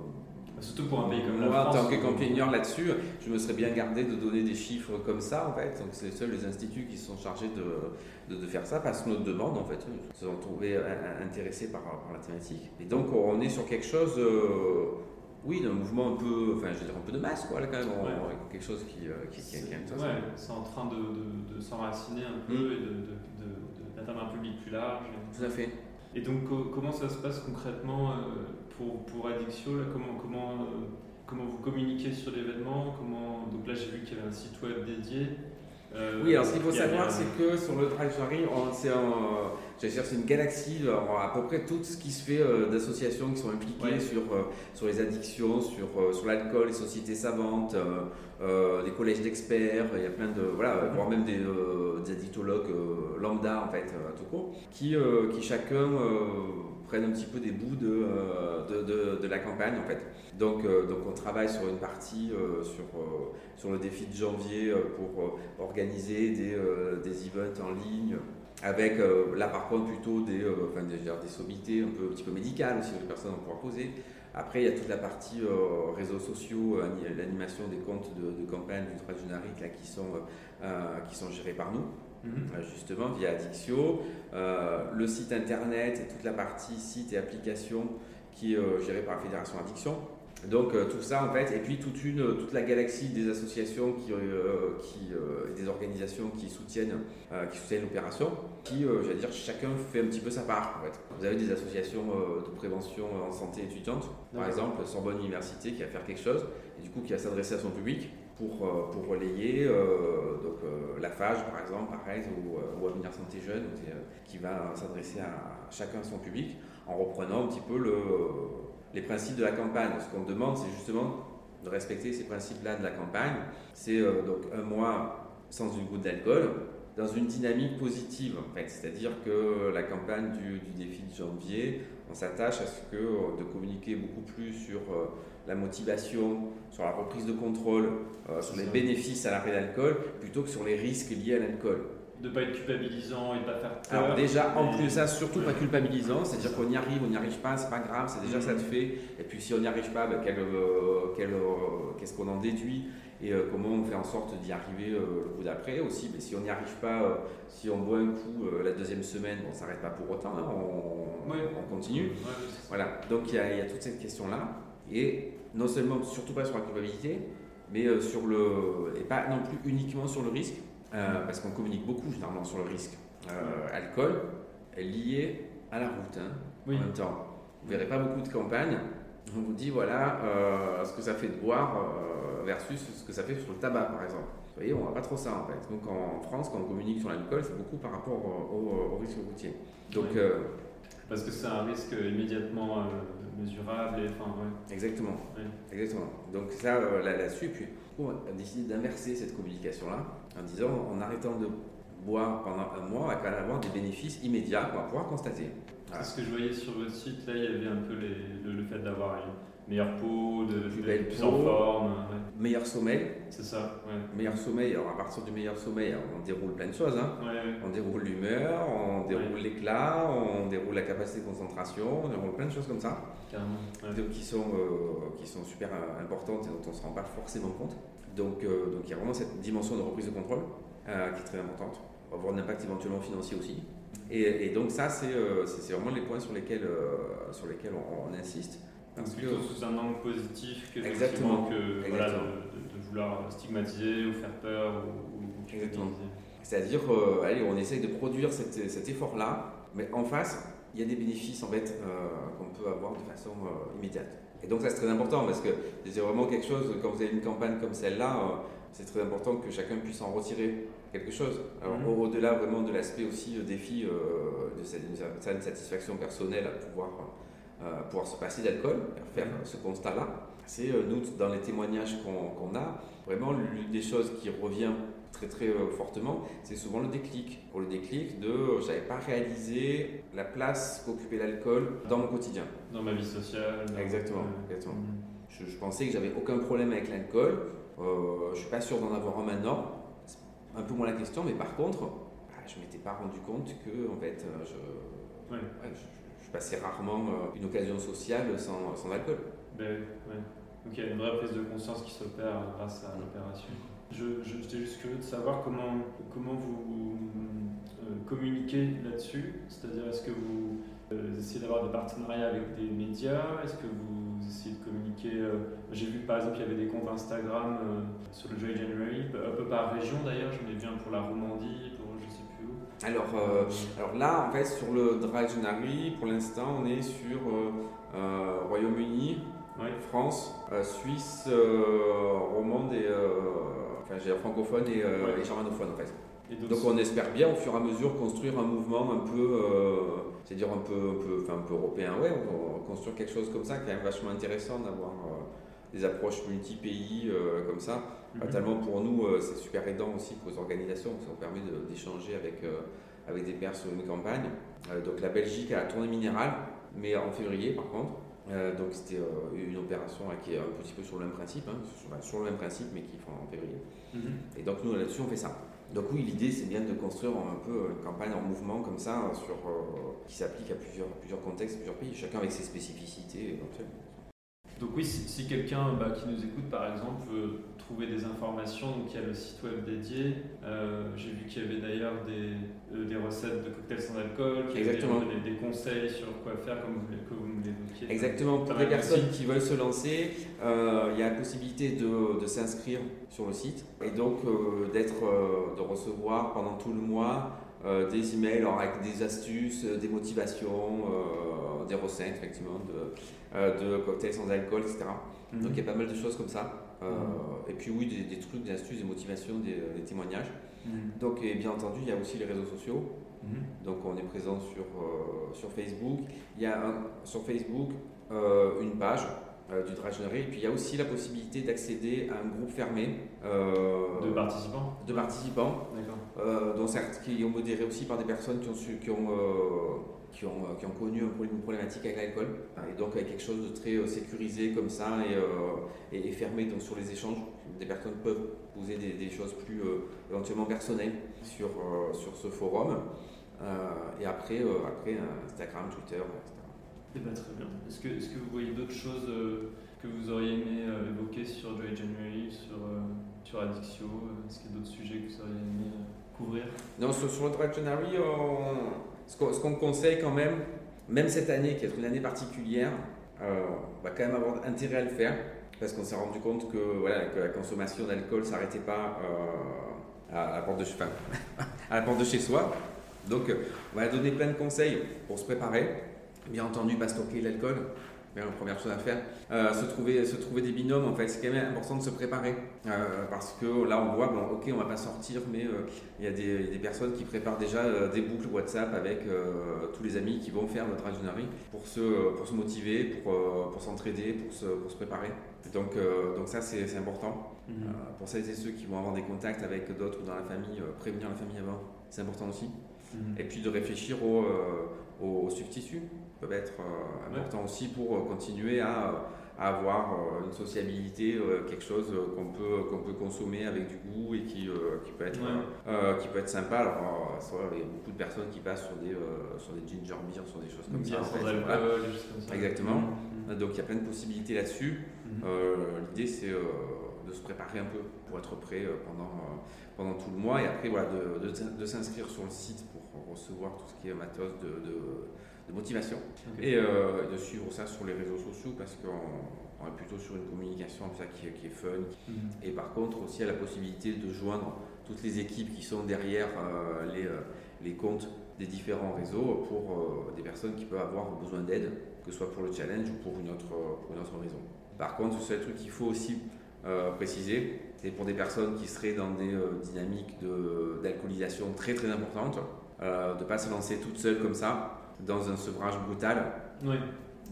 Surtout pour un pays comme la Moi, France. en tant que campagnard là-dessus, je me serais bien gardé de donner des chiffres comme ça, en fait. Donc, c'est seuls les instituts qui sont chargés de, de, de faire ça parce que notre demande, en fait, ils se sont trouvés euh, intéressés par, par la thématique. Et donc, on est sur quelque chose, euh, oui, d'un mouvement un peu, enfin, je veux dire, un peu de masse, quoi, là, quand même. On- Ouais. on- quelque chose qui, euh, qui, qui. Ouais, c'est en train de, s'enraciner un peu Mm. et d'atteindre un public plus large. Tout à fait. Et donc, co- comment ça se passe concrètement euh, pour, pour Addictio là, comment, comment, euh, comment vous communiquez sur l'événement comment... Donc là, j'ai vu qu'il y avait un site web dédié. Euh, Oui, alors ce qu'il faut savoir, un- c'est que sur le Drive c'est un- une galaxie, alors, à peu près tout ce qui se fait euh, d'associations qui sont impliquées Ouais. sur, euh, sur les addictions, sur, sur l'alcool, les sociétés savantes, des collèges d'experts, il y a plein de. Voilà, Mhm. voire même des, des addictologues lambda, en fait, euh, tout court, qui, qui chacun prennent un petit peu des bouts de, euh, de, la campagne, en fait. Donc, euh, donc on travaille sur une partie euh, sur, sur le défi de janvier pour organiser des, des events en ligne avec là par contre plutôt des, enfin, des, sommités un, peu, un petit peu médicales aussi les personnes vont pouvoir poser. Après il y a toute la partie réseaux sociaux, ani- l'animation des comptes de, campagne du générique là, qui, sont, qui sont gérés par nous Mhm. euh, justement via Addictio, euh, le site internet et toute la partie site et application qui est euh, gérée par la Fédération Addiction. Donc euh, tout ça en fait, et puis toute, une, toute la galaxie des associations qui, des organisations qui soutiennent, qui soutiennent l'opération, qui, j'allais dire, chacun fait un petit peu sa part en fait. Vous avez des associations de prévention en santé étudiante, par exemple Sorbonne Université qui va faire quelque chose, et du coup qui va s'adresser à son public pour, euh, pour relayer euh, donc, euh, la FAGE par exemple, pareil, ou, ou Avenir Santé Jeune, qui, va s'adresser à chacun son public en reprenant un petit peu le, les principes de la campagne. Ce qu'on demande, c'est justement de respecter ces principes-là de la campagne. C'est donc un mois sans une goutte d'alcool, dans une dynamique positive en fait. C'est-à-dire que la campagne du, défi de janvier, on s'attache à ce que de communiquer beaucoup plus sur la motivation, sur la reprise de contrôle, euh, sur les ça. bénéfices à l'arrêt d'alcool, plutôt que sur les risques liés à l'alcool. De ne pas être culpabilisant et de pas faire peur. Alors déjà, en plus de ça, surtout pas culpabilisant, c'est-à-dire qu'on y arrive, on n'y arrive pas, c'est pas grave, c'est déjà ça de fait. Et puis si on n'y arrive pas, ben, quel, euh, quel, euh, qu'est-ce qu'on en déduit et euh, comment on fait en sorte d'y arriver euh, le coup d'après aussi. Mais si on n'y arrive pas, euh, si on boit un coup euh, la deuxième semaine, on s'arrête pas pour autant, hein, on, Ouais. on continue. Voilà, donc il y, y a toute cette question-là. Et non seulement, surtout pas sur la culpabilité, mais euh, sur le. et pas non plus uniquement sur le risque, euh, parce qu'on communique beaucoup généralement sur le risque. Euh, alcool est lié à la route, hein, Oui. en même temps. Vous verrez pas beaucoup de campagnes. On vous dit voilà euh, ce que ça fait de boire versus ce que ça fait sur le tabac, par exemple. Vous voyez, on voit pas trop ça en fait. Donc en France, quand on communique sur l'alcool, c'est beaucoup par rapport au, au- au risque routier. Donc. Parce que c'est un risque immédiatement euh, mesurable et enfin ouais. Exactement. Ouais. Exactement. Donc ça, euh, là- là-dessus, puis on a décidé d'inverser cette communication-là en disant, en arrêtant de boire pendant un mois, on va quand même avoir des bénéfices immédiats qu'on va pouvoir constater. Voilà. C'est ce que je voyais sur votre site, là il y avait un peu les- le, le fait d'avoir une meilleure peau, de, Plus belle plus peau. en forme, ouais. Meilleur sommeil, c'est ça, ouais. meilleur sommeil. Alors à partir du meilleur sommeil, on déroule plein de choses. hein. Ouais. On déroule l'humeur, on déroule l'éclat, on déroule la capacité de concentration, on déroule plein de choses comme ça. donc, qui, sont, euh, qui sont super euh, importantes et dont on ne se rend pas forcément compte. Donc, euh, donc il y a vraiment cette dimension de reprise de contrôle euh, qui est très importante. On va avoir un impact éventuellement financier aussi. Et, et donc ça, c'est vraiment les points sur lesquels, sur lesquels on, on insiste. Parce que, plutôt sous un angle positif que, Exactement. que voilà, Exactement. de, de- de vouloir stigmatiser ou faire peur ou, ou Exactement. C'est-à-dire, euh, allez, on essaye de produire cet, cet effort-là, mais en face, il y a des bénéfices en fait euh, qu'on peut avoir de façon euh, immédiate. Et donc ça c'est très important parce que c'est vraiment quelque chose, quand vous avez une campagne comme celle-là, euh, c'est très important que chacun puisse en retirer quelque chose. Alors Mhm. au- au-delà vraiment de l'aspect aussi euh, défi euh, de cette, une satisfaction personnelle à pouvoir, euh, pouvoir se passer d'alcool, faire Mhm. ce constat-là, c'est euh, nous dans les témoignages qu'on a, vraiment l'une des choses qui revient très très euh, fortement, c'est souvent le déclic. Pour le déclic de euh, j'avais pas réalisé la place qu'occupait l'alcool dans mon quotidien. Dans ma vie sociale. dans- Exactement, exactement. Mhm. Je, je pensais que j'avais aucun problème avec l'alcool. Euh, je suis pas sûr d'en avoir un maintenant. C'est un peu moins la question, mais par contre, bah, je m'étais pas rendu compte que en fait, euh, je, Ouais. ouais, je, je passais rarement euh, une occasion sociale sans, sans alcool. Ben, ouais. Donc il y a une vraie prise de conscience qui s'opère grâce à l'opération. Je, j'étais juste curieux de savoir comment, comment vous euh, communiquez là-dessus. C'est-à-dire, est-ce que vous euh, essayez d'avoir des partenariats avec des médias? Est-ce que vous essayez de communiquer euh, J'ai vu par exemple, il y avait des comptes Instagram sur le Dry January, un peu par région d'ailleurs. J'en ai vu un pour la Romandie, pour plus où. Alors, alors là, en fait, sur le Dry January, pour l'instant, on est sur Royaume-Uni, France, Suisse, romande et enfin j'ai francophone et, euh, germanophone en fait. donc, on espère bien au fur et à mesure construire un mouvement un peu, euh, c'est-à-dire un peu, un peu, enfin, un peu européen, ouais, on va construire quelque chose comme ça, quand même vachement intéressant d'avoir euh, des approches multi-pays comme ça. Mm pour nous, c'est super aidant aussi pour les organisations, ça nous permet d'échanger avec, avec des pairs sur une campagne. donc la Belgique a la tournée minérale, mais en février par contre. Euh, donc c'était euh, une opération qui est un petit peu sur le même principe, hein, sur, le même principe mais qui font en février. Mhm. Et donc nous là-dessus on fait ça. Donc oui, l'idée c'est bien de construire un peu une campagne en mouvement comme ça, sur, euh, qui s'applique à plusieurs, plusieurs contextes, plusieurs pays, chacun avec ses spécificités éventuelles. Donc oui, si, quelqu'un bah, qui nous écoute par exemple veut trouver des informations, donc il y a le site web dédié. Euh, j'ai vu qu'il y avait d'ailleurs des, euh, des, recettes de cocktails sans alcool, Exactement. Des, des, conseils sur quoi faire comme vous, que vous l'évoquiez. Exactement, pour les personnes qui veulent se lancer, euh, il y a la possibilité de, de s'inscrire sur le site et donc d'être, de recevoir pendant tout le mois des emails avec des astuces, des motivations, des recettes effectivement, de, de cocktails sans alcool, etc. Mhm. Donc il y a pas mal de choses comme ça. Euh, et puis oui, des, trucs, des astuces, des motivations, des, euh, témoignages. Mhm. Donc, et bien entendu, il y a aussi les réseaux sociaux. Mhm. Donc on est présent sur, euh, sur Facebook. Il y a un, sur Facebook une page du Dragenerie. Et puis il y a aussi la possibilité d'accéder à un groupe fermé. de participants De participants. D'accord. dont certes, qui ont modéré aussi par des personnes qui ont, su, qui ont qui ont, euh, qui ont connu une problématique avec l'alcool. Et donc avec quelque chose de très euh, sécurisé comme ça et, euh, et, fermé donc, sur les échanges. Des personnes peuvent poser des, choses plus éventuellement personnelles sur, sur ce forum. et après, après Instagram, Twitter, etc. Eh ben, très bien. Est-ce que, est que vous voyez d'autres choses que vous auriez aimé évoquer sur Dry January, sur, sur Addictio Est-ce qu'il y a d'autres sujets que vous auriez aimé couvrir? Non, sur, sur le Dry January, on ce qu'on conseille quand même, même cette année qui est une année particulière, euh, on va quand même avoir intérêt à le faire parce qu'on s'est rendu compte que, voilà, que la consommation d'alcool ne s'arrêtait pas euh, à, la porte de, à la porte de chez soi. Donc, on va donner plein de conseils pour se préparer. Bien entendu, pas stocker l'alcool, la première chose à faire. Euh, se, trouver, se trouver des binômes, en fait, c'est quand même important de se préparer. Euh, parce que là, on voit, bon, ok, on va pas sortir, mais euh, il y, a des personnes qui préparent déjà des boucles WhatsApp avec tous les amis qui vont faire notre ingénierie pour se, pour se motiver, pour, pour s'entraider, pour se, pour se préparer. Donc, donc ça, c'est important. Mhm. pour celles et ceux qui vont avoir des contacts avec d'autres dans la famille, prévenir la famille avant, c'est important aussi. Mhm. Et puis de réfléchir aux substituts peuvent être euh, importants aussi pour euh, continuer à, avoir euh, une sociabilité, quelque chose qu'on peut, qu'on peut consommer avec du goût et qui, qui, peut, être, qui peut être sympa. Alors, il y a beaucoup de personnes qui passent sur des, sur des ginger beer, sur des choses comme ça. Exactement. Mm-hmm. Donc il y a plein de possibilités là-dessus. Mm-hmm. L'idée c'est de se préparer un peu pour être prêt pendant, pendant tout le mois et après voilà, de, de, s'inscrire sur le site pour recevoir tout ce qui est matos de, de motivation et euh, de suivre ça sur les réseaux sociaux parce qu'on est plutôt sur une communication ça, qui, qui est fun. Mhm. Et par contre aussi à la possibilité de joindre toutes les équipes qui sont derrière euh, les, euh, les, comptes des différents réseaux pour des personnes qui peuvent avoir besoin d'aide, que ce soit pour le challenge ou pour une autre, pour une autre raison. Par contre, c'est un truc qu'il faut aussi préciser, c'est pour des personnes qui seraient dans des dynamiques d'alcoolisation très très importantes, de ne pas se lancer toute seule comme ça, dans un sevrage brutal. Oui.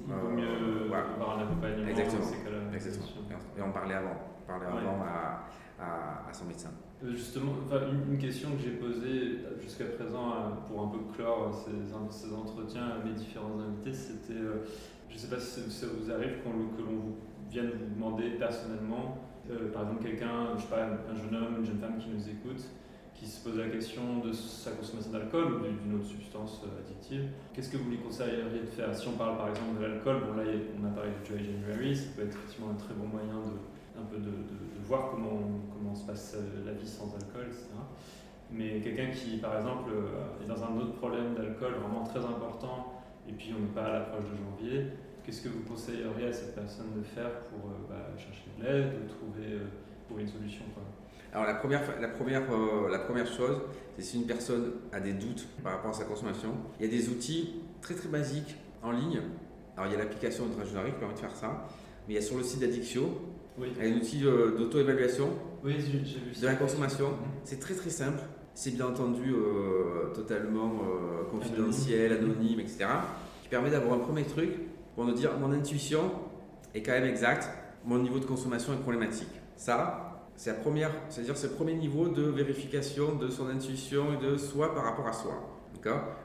Il vaut mieux euh, avoir un accompagnement Exactement. Exactement. Et on parlait avant, on parlait avant à, à, à, son médecin. Euh, justement, une, question que j'ai posée jusqu'à présent euh, pour un peu clore ces, ces entretiens à mes différents invités, c'était, je ne sais pas si ça vous arrive que l'on vienne vous demander personnellement, par exemple quelqu'un, je sais pas, un jeune homme, une jeune femme qui nous écoute, qui se pose la question de sa consommation d'alcool ou d'une autre substance euh, addictive, qu'est-ce que vous lui conseilleriez de faire? Si on parle par exemple de l'alcool, bon là on a parlé du Dry January, ça peut être effectivement un très bon moyen de, un peu de, voir comment, comment se passe euh, la vie sans alcool, etc. Mais quelqu'un qui par exemple euh, est dans un autre problème d'alcool vraiment très important et puis on n'est pas à l'approche de janvier, qu'est-ce que vous conseilleriez à cette personne de faire pour bah, chercher de l'aide, trouver, trouver une solution quoi? Alors la première, la première, euh, la première chose, c'est si une personne a des doutes par rapport à sa consommation, il y a des outils très très basiques en ligne. Alors il y a l'application de qui permet de faire ça, mais il y a sur le site d'Addictio, il y a un outil euh, d'auto-évaluation de la consommation. Mhm. C'est très très simple. C'est bien entendu euh, totalement confidentiel, anonyme, etc. Qui permet d'avoir un premier truc pour nous dire mon intuition est quand même exacte, mon niveau de consommation est problématique. Ça, c'est la première, c'est-à-dire ce premier niveau de vérification de son intuition et de soi par rapport à soi.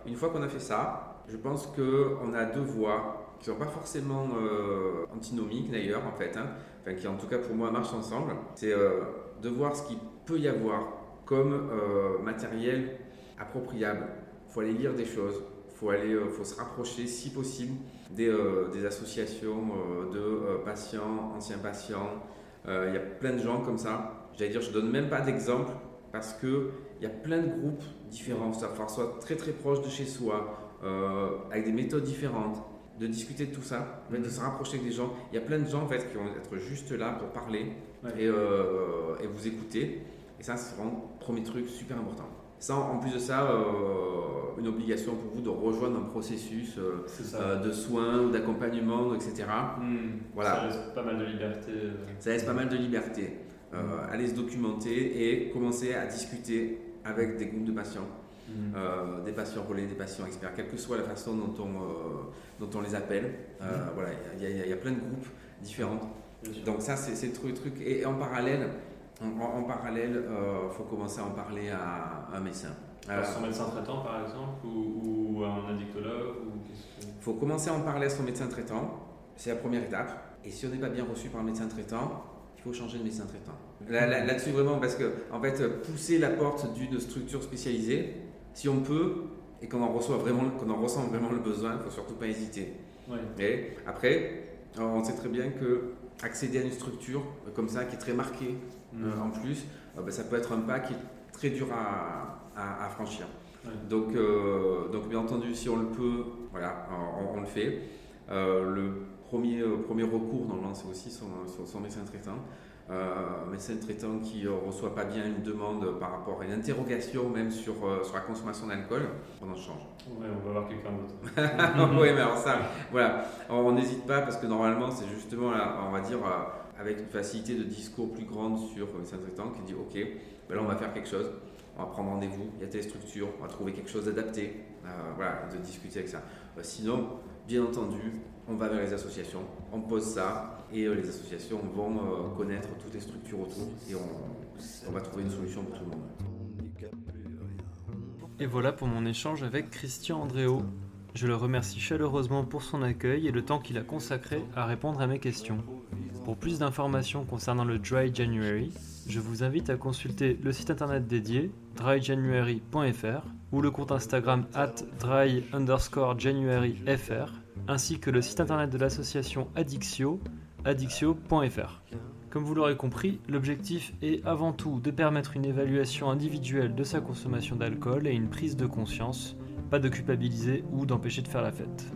Une fois qu'on a fait ça, je pense qu'on a deux voies qui ne sont pas forcément euh, antinomiques d'ailleurs en fait, hein. enfin, qui en tout cas pour moi marchent ensemble. C'est euh, de voir ce qu'il peut y avoir comme euh, matériel appropriable. Il faut aller lire des choses, faut, aller, faut se rapprocher si possible des, des associations de patients, anciens patients, euh, il y a plein de gens comme ça. J'allais dire, je ne donne même pas d'exemple parce qu'il y a plein de groupes différents. Ça va soit très très proche de chez soi, euh, avec des méthodes différentes, de discuter de tout ça, de se rapprocher des gens. Il y a plein de gens en fait, qui vont être juste là pour parler et, euh, et, vous écouter. Et ça, c'est vraiment le premier truc super important. Sans, en plus de ça, une obligation pour vous de rejoindre un processus euh, de soins ou d'accompagnement, etc. Hmm. Voilà. Ça laisse pas mal de liberté. Euh. Ça laisse pas mal de liberté. Euh, hmm. Allez se documenter et commencer à discuter avec des groupes de patients. Hmm. des patients relais, des patients experts, quelle que soit la façon dont on, dont on les appelle. voilà, il y, a plein de groupes différents. Donc ça, c'est le truc. Et en parallèle, en, parallèle, il faut commencer à en parler à un médecin. Alors, son médecin traitant, par exemple, ou, un addictologue Il faut commencer à en parler à son médecin traitant. C'est la première étape. Et si on n'est pas bien reçu par un médecin traitant, il faut changer de médecin traitant. Là-dessus, vraiment, parce que, en fait, pousser la porte d'une structure spécialisée, si on peut, et qu'on en, reçoit vraiment, qu'on en ressent vraiment le besoin, il ne faut surtout pas hésiter. Et après, on sait très bien que accéder à une structure comme ça, qui est très marquée en plus, euh, ben, ça peut être un pas qui est très dur à, à, franchir. Donc, euh, donc, bien entendu, si on le peut, voilà, on, le fait. Euh, le premier, premier recours, normalement, c'est aussi son, son, médecin traitant. Un médecin traitant qui ne reçoit pas bien une demande par rapport à une interrogation même sur, sur la consommation d'alcool, on en change. On va voir quelqu'un d'autre. oui, mais alors ça, voilà, on n'hésite pas parce que normalement, c'est justement, là, on va dire, avec une facilité de discours plus grande sur le médecin traitant qui dit, ok, ben là, on va faire quelque chose on va prendre rendez-vous, il y a telle structure, on va trouver quelque chose d'adapté, euh, voilà, de discuter avec ça. Euh, sinon, bien entendu, on va vers les associations, on pose ça, et euh, les associations vont connaître toutes les structures autour, et on, va trouver une solution pour tout le monde. Et voilà pour mon échange avec Christian Andréo. Je le remercie chaleureusement pour son accueil et le temps qu'il a consacré à répondre à mes questions. Pour plus d'informations concernant le Dry January, je vous invite à consulter le site internet dédié dryjanuary.fr ou le compte Instagram at dry underscore januaryfr ainsi que le site internet de l'association Addictio, addictio.fr. Comme vous l'aurez compris, l'objectif est avant tout de permettre une évaluation individuelle de sa consommation d'alcool et une prise de conscience, pas de culpabiliser ou d'empêcher de faire la fête.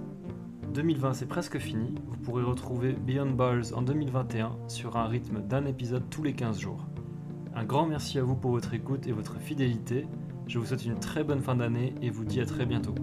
2020 c'est presque fini, vous pourrez retrouver Beyond Bars en 2021 sur un rythme d'un épisode tous les 15 jours. Un grand merci à vous pour votre écoute et votre fidélité. Je vous souhaite une très bonne fin d'année et vous dis à très bientôt.